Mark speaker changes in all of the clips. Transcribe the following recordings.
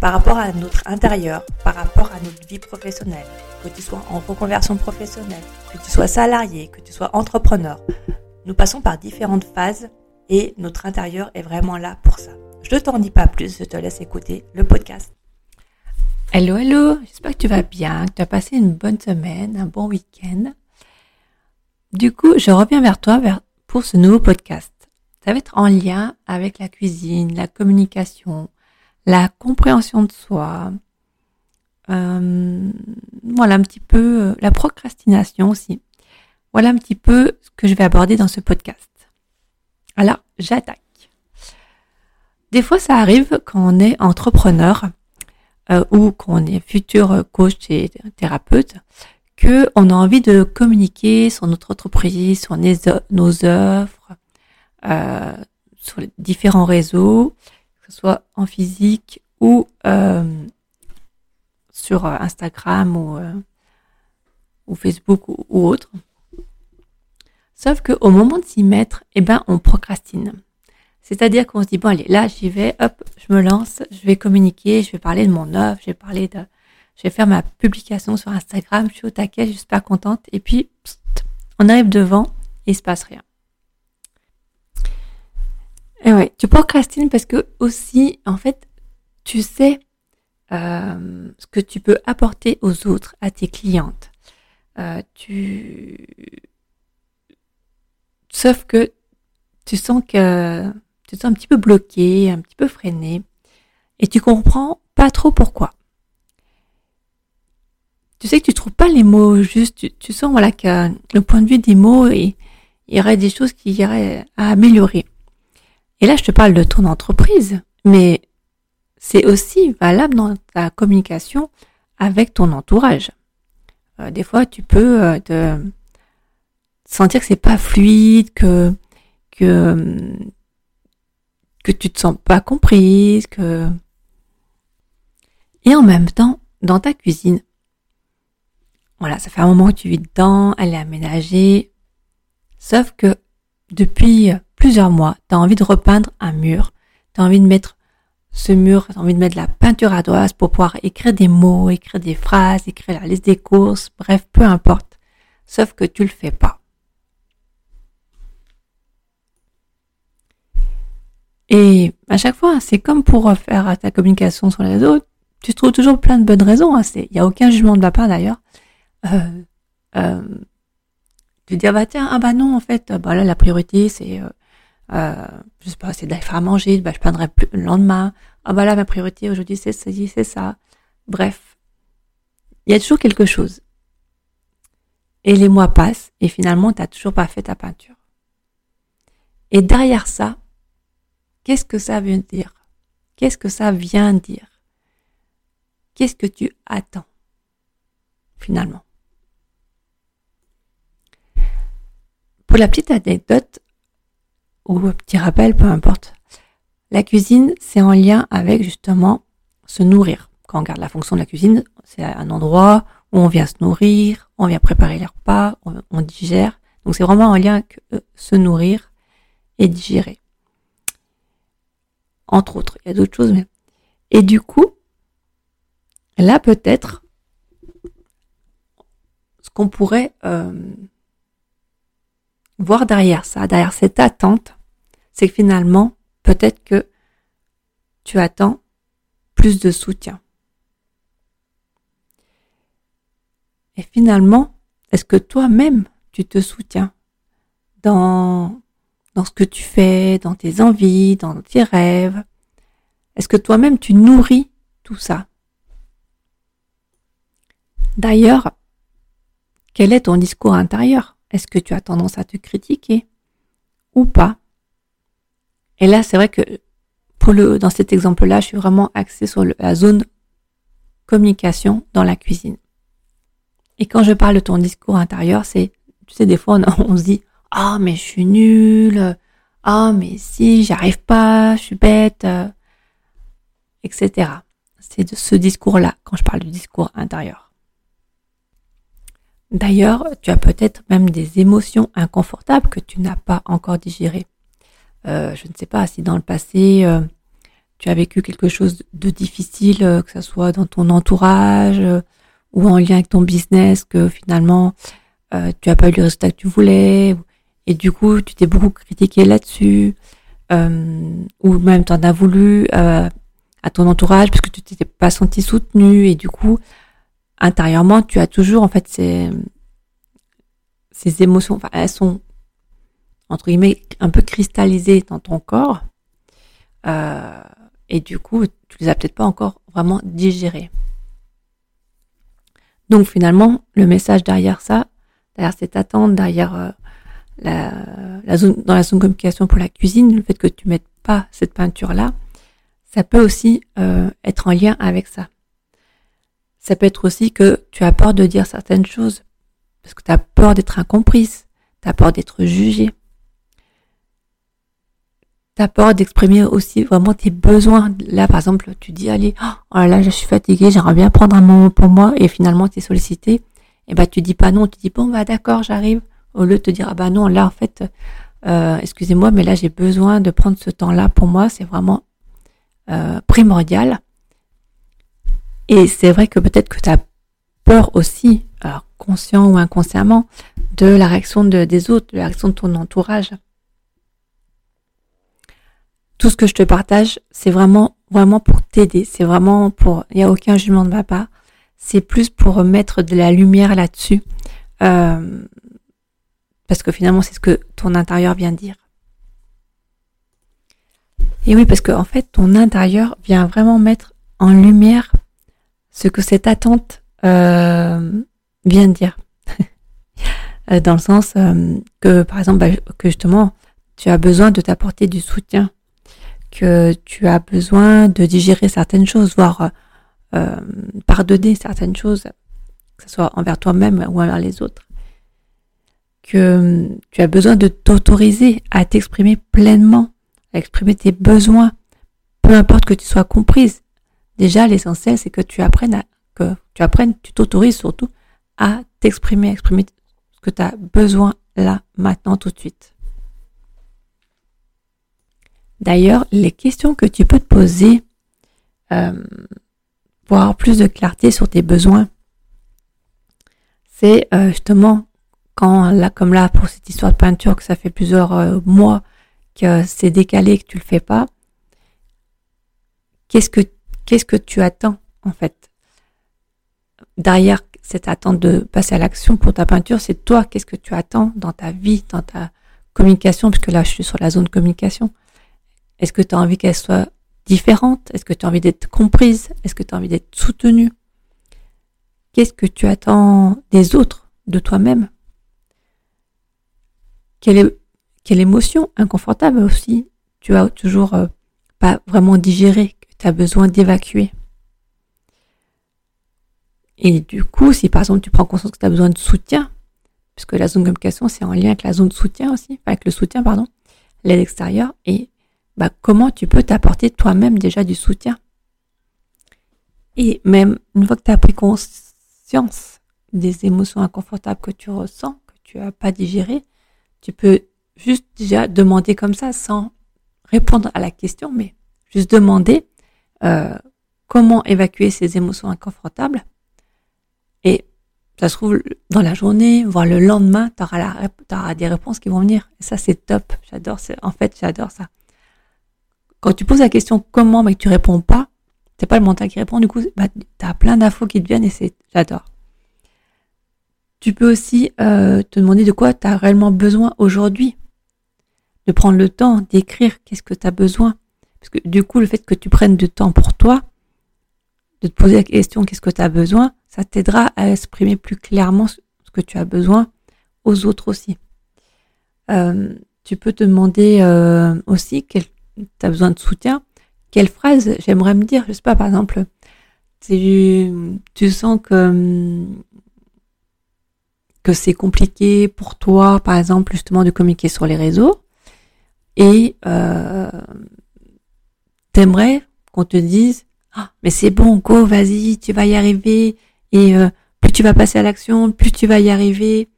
Speaker 1: par rapport à notre intérieur, par rapport à notre vie professionnelle, que tu sois en reconversion professionnelle, que tu sois salarié, que tu sois entrepreneur. Nous passons par différentes phases et notre intérieur est vraiment là pour ça. Je ne t'en dis pas plus, je te laisse écouter le podcast. Hello, hello, j'espère que tu vas bien, que tu as passé une bonne semaine, un bon week-end. Du coup, je reviens vers toi pour ce nouveau podcast. Ça va être en lien avec la cuisine, la communication, la compréhension de soi, euh, voilà un petit peu euh, la procrastination aussi. Voilà un petit peu ce que je vais aborder dans ce podcast. Alors, j'attaque. Des fois, ça arrive quand on est entrepreneur euh, ou qu'on est futur coach et thérapeute, que on a envie de communiquer sur notre entreprise, sur nos œuvres, euh, sur les différents réseaux, soit en physique ou euh, sur euh, Instagram ou, euh, ou Facebook ou, autre. Sauf qu'au moment de s'y mettre, eh ben, on procrastine. C'est-à-dire qu'on se dit, bon, allez, là, j'y vais, hop, je me lance, je vais communiquer, je vais parler de mon œuvre, je vais parler de, je vais faire ma publication sur Instagram, je suis au taquet, je suis pas contente, et puis, on arrive devant, et il se passe rien. Et ouais, tu procrastines parce que aussi, en fait, tu sais euh, ce que tu peux apporter aux autres, à tes clientes. Euh, tu, sauf que tu sens que tu te sens un petit peu bloqué, un petit peu freiné, et tu comprends pas trop pourquoi. Tu sais que tu trouves pas les mots justes. Tu, sens voilà que le point de vue des mots, il y aurait des choses qui iraient à améliorer. Et là, je te parle de ton entreprise, mais c'est aussi valable dans ta communication avec ton entourage. Euh, des fois, tu peux euh, te sentir que c'est pas fluide, que que que tu te sens pas comprise, que et en même temps, dans ta cuisine, voilà, ça fait un moment que tu vis dedans, elle est aménagée, sauf que depuis plusieurs mois, tu as envie de repeindre un mur, tu as envie de mettre ce mur, tu as envie de mettre de la peinture à pour pouvoir écrire des mots, écrire des phrases, écrire la liste des courses, bref, peu importe. Sauf que tu le fais pas. Et à chaque fois, c'est comme pour faire ta communication sur les réseaux, tu trouves toujours plein de bonnes raisons. Hein. Il n'y a aucun jugement de ma part d'ailleurs. Tu dis ah bah tiens ah bah non en fait bah là la priorité c'est euh, euh, je sais pas, c'est d'aller faire à manger, bah, je peindrai plus le lendemain. Ah bah là, ma priorité aujourd'hui, c'est ça, c'est ça. Bref, il y a toujours quelque chose. Et les mois passent et finalement, tu n'as toujours pas fait ta peinture. Et derrière ça, qu'est-ce que ça veut dire? Qu'est-ce que ça vient dire? Qu'est-ce que tu attends finalement? Pour la petite anecdote, ou petit rappel, peu importe. La cuisine, c'est en lien avec justement se nourrir. Quand on regarde la fonction de la cuisine, c'est un endroit où on vient se nourrir, on vient préparer les repas, on, digère. Donc c'est vraiment en lien avec euh, se nourrir et digérer. Entre autres, il y a d'autres choses, mais et du coup, là peut-être, ce qu'on pourrait euh, voir derrière ça, derrière cette attente, c'est que finalement, peut-être que tu attends plus de soutien. Et finalement, est-ce que toi-même, tu te soutiens dans, dans ce que tu fais, dans tes envies, dans tes rêves? Est-ce que toi-même tu nourris tout ça? D'ailleurs, quel est ton discours intérieur? Est-ce que tu as tendance à te critiquer ou pas? Et là, c'est vrai que pour le, dans cet exemple-là, je suis vraiment axée sur la zone communication dans la cuisine. Et quand je parle de ton discours intérieur, c'est, tu sais, des fois, on, se dit, ah, mais je suis nulle, ah, mais si, j'arrive pas, je suis bête, euh, etc. C'est de ce discours-là, quand je parle du discours intérieur. D'ailleurs, tu as peut-être même des émotions inconfortables que tu n'as pas encore digérées. Euh, je ne sais pas si dans le passé, euh, tu as vécu quelque chose de difficile, euh, que ce soit dans ton entourage ou en lien avec ton business, que finalement, tu n'as pas eu le résultat que tu voulais, et du coup, tu t'es beaucoup critiqué là-dessus, ou même tu en as voulu à ton entourage parce que tu t'étais pas senti soutenu, et du coup, intérieurement, tu as toujours en fait ces, émotions, enfin, elles sont entre guillemets un peu cristallisées dans ton corps. Euh, et du coup, tu les as peut-être pas encore vraiment digérées. Donc finalement, le message derrière ça, derrière cette attente, derrière euh, la, zone, dans la zone de communication pour la cuisine, le fait que tu mettes pas cette peinture là, ça peut aussi euh, être en lien avec ça. Ça peut être aussi que tu as peur de dire certaines choses parce que tu as peur d'être incomprise, tu as peur d'être jugée. Tu as peur d'exprimer aussi vraiment tes besoins. Là, par exemple, tu dis, allez, oh là là, je suis fatiguée, j'aimerais bien prendre un moment pour moi, et finalement, tu es sollicité. Et eh ben, tu dis pas non, tu dis, bon, bah, d'accord, j'arrive. Au lieu de te dire, ah bah non, là, en fait, euh, excusez-moi, mais là, j'ai besoin de prendre ce temps-là pour moi, c'est vraiment euh, primordial. Et c'est vrai que peut-être que tu as peur aussi, conscient ou inconsciemment, de la réaction des autres, de la réaction de ton entourage. Tout ce que je te partage, c'est vraiment, vraiment pour t'aider. C'est vraiment pour, il n'y a aucun jugement de ma part. C'est plus pour mettre de la lumière là-dessus. Euh, parce que finalement, c'est ce que ton intérieur vient dire. Et oui, parce qu'en en fait, ton intérieur vient vraiment mettre en lumière ce que cette attente euh, vient de dire. Euh, dans le sens euh, que, par exemple, bah, que justement, tu as besoin de t'apporter du soutien, que tu as besoin de digérer certaines choses, voire pardonner certaines choses, que ce soit envers toi-même ou envers les autres, que tu as besoin de t'autoriser à t'exprimer pleinement, à exprimer tes besoins, peu importe que tu sois comprise, Déjà, l'essentiel, c'est que tu apprennes à, que tu apprennes, tu t'autorises surtout à t'exprimer, exprimer ce que tu as besoin là, maintenant, tout de suite. D'ailleurs, les questions que tu peux te poser euh, pour avoir plus de clarté sur tes besoins, c'est euh, justement quand là, comme là pour cette histoire de peinture, que ça fait plusieurs euh, mois que c'est décalé, que tu le fais pas, qu'est-ce que Qu'est-ce que tu attends en fait? Derrière cette attente de passer à l'action pour ta peinture, c'est toi, qu'est-ce que tu attends dans ta vie, dans ta communication, puisque là je suis sur la zone communication. Est-ce que tu as envie qu'elle soit différente? Est-ce que tu as envie d'être comprise? Est-ce que tu as envie d'être soutenue? Qu'est-ce que tu attends des autres, de toi-même? Quelle, émotion inconfortable aussi. Tu as toujours euh, pas vraiment digéré tu as besoin d'évacuer. Et du coup, si par exemple tu prends conscience que tu as besoin de soutien, puisque la zone de communication c'est en lien avec la zone de soutien aussi, avec le soutien, pardon, l'aide extérieure, et bah, comment tu peux t'apporter toi-même déjà du soutien? Et même une fois que tu as pris conscience des émotions inconfortables que tu ressens, que tu n'as pas digéré, tu peux juste déjà demander comme ça sans répondre à la question, mais juste demander euh, comment évacuer ces émotions inconfortables. Et ça se trouve, dans la journée, voire le lendemain, tu auras, des réponses qui vont venir. Et ça, c'est top. J'adore. En fait, j'adore ça. Quand tu poses la question comment, mais que tu réponds pas, c'est pas le mental qui répond. Du coup, bah, tu plein d'infos qui te viennent et c'est, j'adore. Tu peux aussi euh, te demander de quoi tu as réellement besoin aujourd'hui. de prendre le temps d'écrire qu'est-ce que tu as besoin. Parce que du coup, le fait que tu prennes du temps pour toi, de te poser la question qu'est-ce que tu as besoin, ça t'aidera à exprimer plus clairement ce que tu as besoin aux autres aussi. Euh, tu peux te demander euh, aussi quel tu as besoin de soutien. Quelle phrase j'aimerais me dire Je sais pas, par exemple, tu, tu sens que que c'est compliqué pour toi, par exemple, justement, de communiquer sur les réseaux, et euh, t'aimerais qu'on te dise, ah, mais c'est bon, go, vas-y, tu vas y arriver, et euh, plus tu vas passer à l'action, plus tu vas y arriver,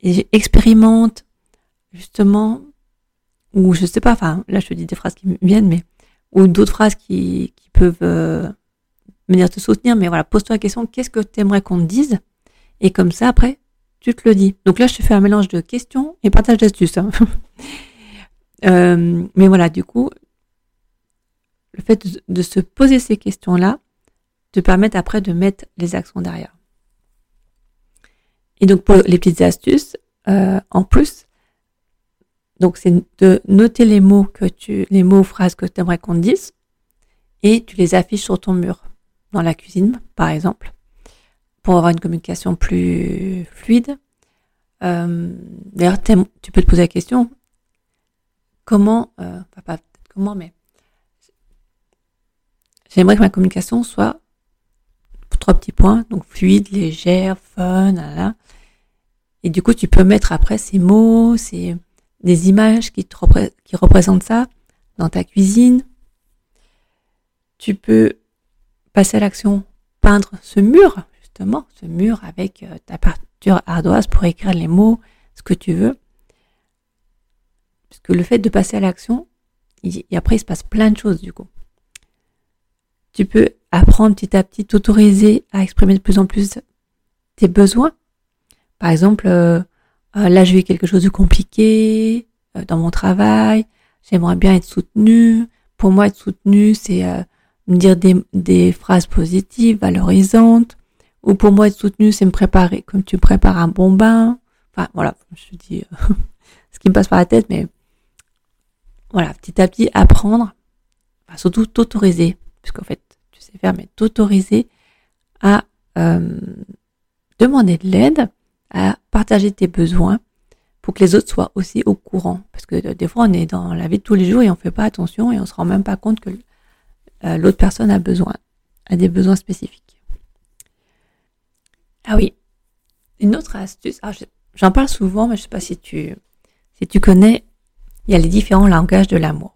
Speaker 1: et expérimente, justement, ou je sais pas, enfin, là je te dis des phrases qui me viennent, mais, ou d'autres phrases qui, peuvent euh, venir te soutenir, mais voilà, pose-toi la question, qu'est-ce que tu aimerais qu'on te dise? Et comme ça, après, tu te le dis. Donc là, je te fais un mélange de questions et partage d'astuces. Hein. euh, mais voilà, du coup, le fait de, se poser ces questions-là te permet après de mettre les actions derrière. Et donc pour les petites astuces, euh, en plus, c'est de noter les mots que tu, les mots ou phrases que tu aimerais qu'on te dise, et tu les affiches sur ton mur dans la cuisine, par exemple, pour avoir une communication plus fluide. Euh, D'ailleurs, tu peux te poser la question comment, euh, comment, mais j'aimerais que ma communication soit trois petits points, donc fluide, légère, fun, là, et du coup, tu peux mettre après ces mots, ces des images qui, te représentent ça dans ta cuisine. Tu peux passer à l'action, peindre ce mur, justement, ce mur avec euh, ta peinture ardoise pour écrire les mots, ce que tu veux. Parce que le fait de passer à l'action, et après il se passe plein de choses du coup. Tu peux apprendre petit à petit, t'autoriser à exprimer de plus en plus tes besoins. Par exemple, euh, euh, là je vis quelque chose de compliqué dans mon travail, j'aimerais bien être soutenu. Pour moi, être soutenu, c'est me dire des, des phrases positives, valorisantes, ou pour moi être soutenu, c'est me préparer comme tu prépares un bon bain. Enfin voilà, je dis euh, ce qui me passe par la tête, mais voilà, petit à petit apprendre, enfin, surtout t'autoriser, fait sais faire, mais t'autoriser à euh, demander de l'aide, à partager tes besoins pour que les autres soient aussi au courant. Parce que euh, des fois on est dans la vie de tous les jours et on fait pas attention et on se rend même pas compte que euh, l'autre personne a besoin, a des besoins spécifiques. Ah oui, une autre astuce, ah, j'en parle souvent, mais je sais pas si tu, si tu connais, il y a les différents langages de l'amour.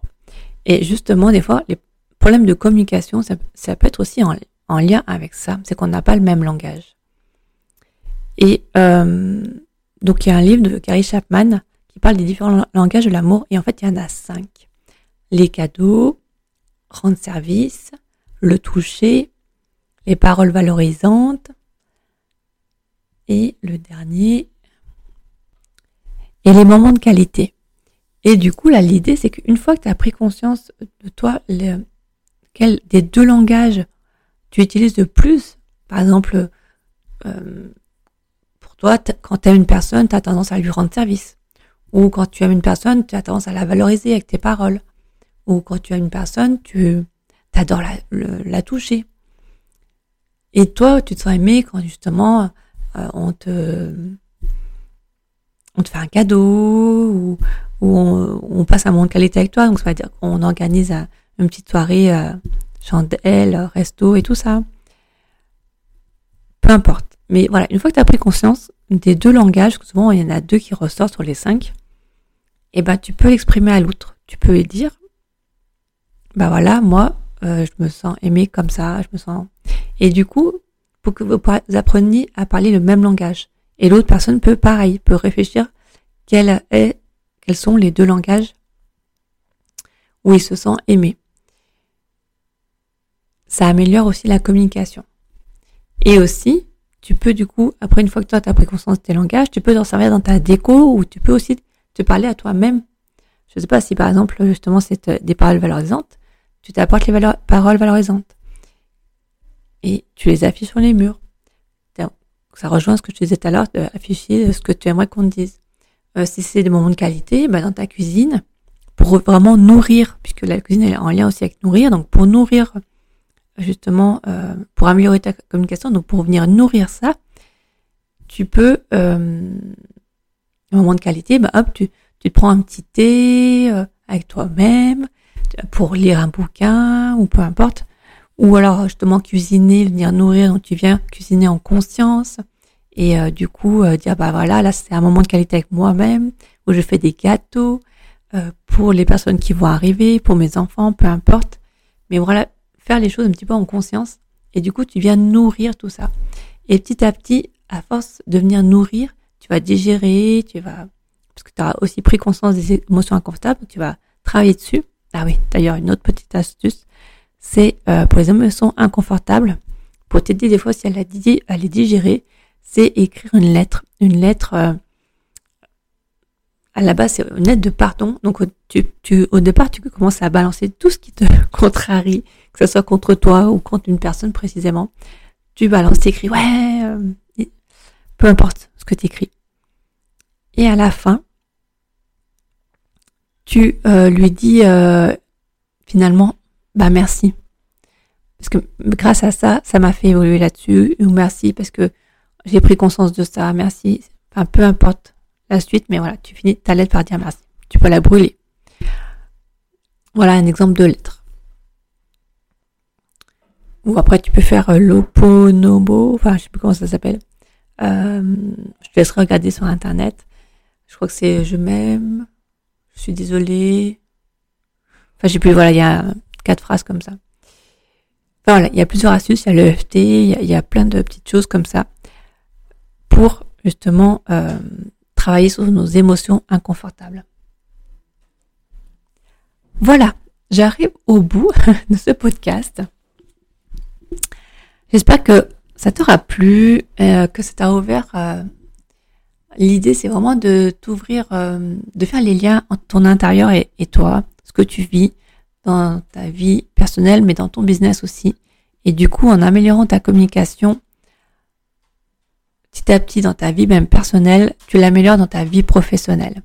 Speaker 1: Et justement, des fois, les problèmes de communication, ça, peut être aussi en, en, lien avec ça, c'est qu'on n'a pas le même langage. Et euh, donc, il y a un livre de Gary Chapman qui parle des différents langages de l'amour, et en fait, il y en a cinq. Les cadeaux, rendre service, le toucher, les paroles valorisantes et le dernier, et les moments de qualité. Et du coup, là, l'idée, c'est qu'une fois que tu as pris conscience de toi, quel des deux langages tu utilises de plus, par exemple, euh, pour toi, quand tu aimes une personne, tu as tendance à lui rendre service. Ou quand tu aimes une personne, tu as tendance à la valoriser avec tes paroles ou quand tu as une personne, tu adores la, toucher. Et toi, tu te sens aimé quand justement euh, on te fait un cadeau ou, on, passe un moment de qualité avec toi. Donc ça veut dire qu'on organise une petite soirée euh, chandelle, resto et tout ça. Peu importe. Mais voilà, une fois que tu as pris conscience des deux langages, souvent il y en a deux qui ressortent sur les cinq, et eh ben tu peux l'exprimer à l'autre. Tu peux lui dire bah voilà, moi, euh, je me sens aimée comme ça, je me sens. Et du coup, pour que vous appreniez à parler le même langage. Et l'autre personne peut, pareil, peut réfléchir quels sont les deux langages où il se sent aimé. Ça améliore aussi la communication. Et aussi, tu peux du coup, après une fois que toi tu as pris conscience de tes langages, tu peux t'en servir dans ta déco ou tu peux aussi te parler à toi-même. Je ne sais pas si par exemple justement c'est euh, des paroles valorisantes, tu t'apportes les paroles valorisantes. Et tu les affiches sur les murs. Ça rejoint ce que je te disais tout à l'heure, d'afficher ce que tu aimerais qu'on te dise. Euh, si c'est des moments de qualité, bah dans ta cuisine, pour vraiment nourrir, puisque la cuisine est en lien aussi avec nourrir, donc pour nourrir justement, euh, pour améliorer ta communication, donc pour venir nourrir ça, tu peux, euh, un moment de qualité, bah hop, tu, tu te prends un petit thé euh, avec toi-même pour lire un bouquin ou peu importe, ou alors justement cuisiner, venir nourrir, donc tu viens cuisiner en conscience et euh, du coup dire bah voilà, là c'est un moment de qualité avec moi-même où je fais des gâteaux pour les personnes qui vont arriver, pour mes enfants, peu importe. Mais voilà, les choses un petit peu en conscience et du coup tu viens nourrir tout ça. Et petit à petit, à force de venir nourrir, tu vas digérer, tu vas parce que tu as aussi pris conscience des émotions inconfortables, tu vas travailler dessus. Ah oui, d'ailleurs une autre petite astuce, c'est euh, pour les émotions inconfortables, pour t'aider des fois si elle a les digérer, c'est écrire une lettre, une lettre. Euh, à la base, c'est une lettre de pardon. Donc, tu, tu, au départ, tu commences à balancer tout ce qui te contrarie, que ce soit contre toi ou contre une personne précisément. Tu balances, tu écris, ouais, euh, peu importe ce que tu écris. Et à la fin, tu euh, lui dis euh, finalement, bah merci. Parce que grâce à ça, ça m'a fait évoluer là-dessus. Ou merci parce que j'ai pris conscience de ça. Merci. Enfin, peu importe la suite, mais voilà, tu finis ta lettre par dire merci. Tu peux la brûler. Voilà un exemple de lettre. Ou après, tu peux faire euh, l'oponobo, enfin, je sais plus comment ça s'appelle. je te laisserai regarder sur Internet. Je crois que c'est je m'aime, je suis désolée. Enfin, j'ai plus, voilà, il y a quatre phrases comme ça. Voilà, il y a plusieurs astuces, il y a l'EFT, il, y a, plein de petites choses comme ça pour justement euh, travailler sur nos émotions inconfortables. Voilà, j'arrive au bout de ce podcast. J'espère que ça t'aura plu, euh, que ça t'a ouvert euh, L'idée, c'est vraiment de t'ouvrir, euh, de faire les liens entre ton intérieur et, toi, ce que tu vis dans ta vie personnelle, mais dans ton business aussi. Et du coup, en améliorant ta communication, petit à petit dans ta vie même personnelle, tu l'améliores dans ta vie professionnelle.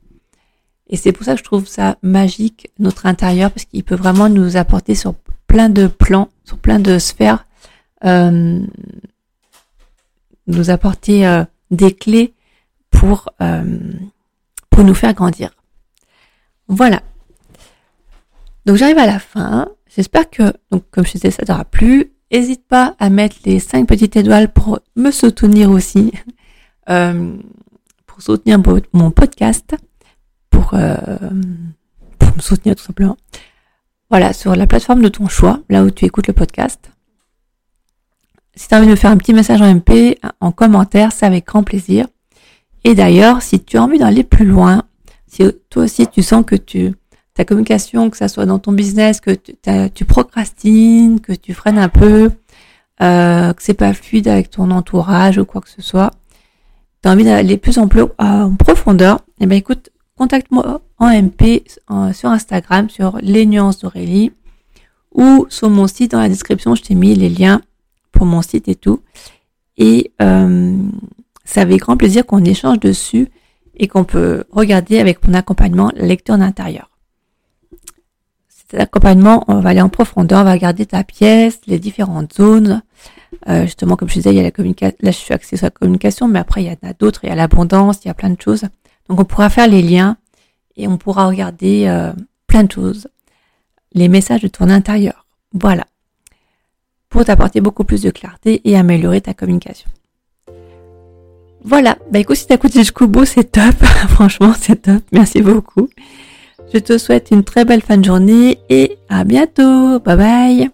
Speaker 1: Et c'est pour ça que je trouve ça magique, notre intérieur, parce qu'il peut vraiment nous apporter sur plein de plans, sur plein de sphères, euh, nous apporter euh, des clés pour, euh, pour nous faire grandir. Voilà. Donc j'arrive à la fin. J'espère que, donc comme je disais, ça t'aura plu. N'hésite pas à mettre les 5 petites étoiles pour me soutenir aussi, euh, pour soutenir mon podcast, pour, euh, pour me soutenir tout simplement. Voilà, sur la plateforme de ton choix, là où tu écoutes le podcast. Si tu as envie de me faire un petit message en MP, en commentaire, c'est avec grand plaisir. Et d'ailleurs, si tu as envie d'aller plus loin, si toi aussi tu sens que tu ta communication, que ça soit dans ton business, que tu, procrastines, que tu freines un peu, euh, que c'est pas fluide avec ton entourage ou quoi que ce soit, tu as envie d'aller plus en, en profondeur, eh ben écoute, contacte-moi en MP sur Instagram, sur les nuances d'Aurélie, ou sur mon site dans la description, je t'ai mis les liens pour mon site et tout. Et euh, c'est avec grand plaisir qu'on échange dessus et qu'on peut regarder avec mon accompagnement lecteur d'intérieur. Cet accompagnement, on va aller en profondeur, on va regarder ta pièce, les différentes zones. Euh, justement, comme je disais, il y a la communication. Là, je suis axée sur la communication, mais après, il y en a d'autres. Il y a l'abondance, il y a plein de choses. Donc, on pourra faire les liens et on pourra regarder euh, plein de choses. Les messages de ton intérieur. Voilà. Pour t'apporter beaucoup plus de clarté et améliorer ta communication. Voilà, bah écoute, si t'as écouté jusqu'au bout, c'est top. Franchement, c'est top. Merci beaucoup. Je te souhaite une très belle fin de journée et à bientôt. Bye bye.